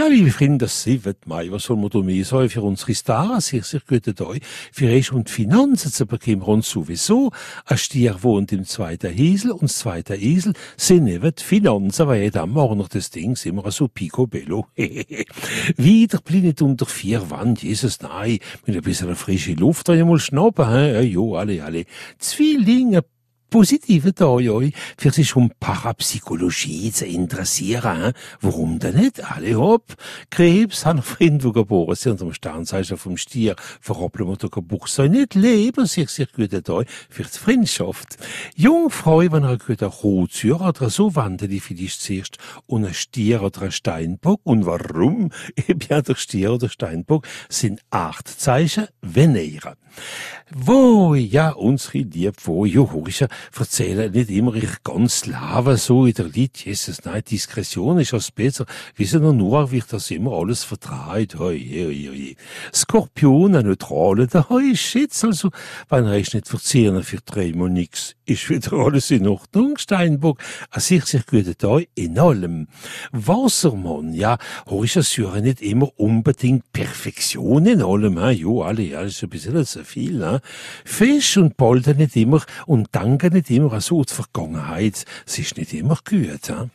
Ja, liebe Freunde, das 7. Mai, was soll man da mehr sagen für unsere Stars? Sehr, sehr guten Tag. Für euch und Finanzen zu bekommen und sowieso. Ein Stier wohnt im zweiten Hiesel und das zweite Esel sind eben die Finanzen, weil dann morgen noch das Ding immer so picobello. Wieder blind unter vier Wand, Jesus, nein, mit ein bisschen frische Luft, da mal schnappen, hä? Ja, jo, alle, alle. Zwillinge, positive Teil für sich um Parapsychologie zu interessieren. Hein? Warum denn nicht? Alle hopp. Krebs haben Freunde, geboren sind dem Sternzeichen vom Stier, verhoppeln wir Buch soll nicht leben, sich sehr gute Teil für die Freundschaft. Jungfrau, wenn er gute Rotzür oder so wandelt die vielleicht zuerst und ein Stier oder ein Steinbock. Und warum? Eben der Stier oder Steinbock sind acht Zeichen Venere. Wo ja unsere lieb wo Juhorischer erzählen nicht immer ich ganz lava so in der Lied. Jesus nein Diskretion ist was besser. Wie sie nur wird das immer alles vertraut hoi, hoi, hoi. Skorpion ein neutrale da hoi Schitz also wenn er ist nicht verzehren für drei Mal nix? Ist wieder alles in Ordnung Steinbock. A sich sehr gute Tag in allem. Wassermann ja Horischer Syre nicht immer unbedingt Perfektion in allem jo alle ja ist ein bisschen zu viel ne? Fisch und Polder nicht immer und danke nicht immer so die Vergangenheit. Es ist nicht immer gut. He?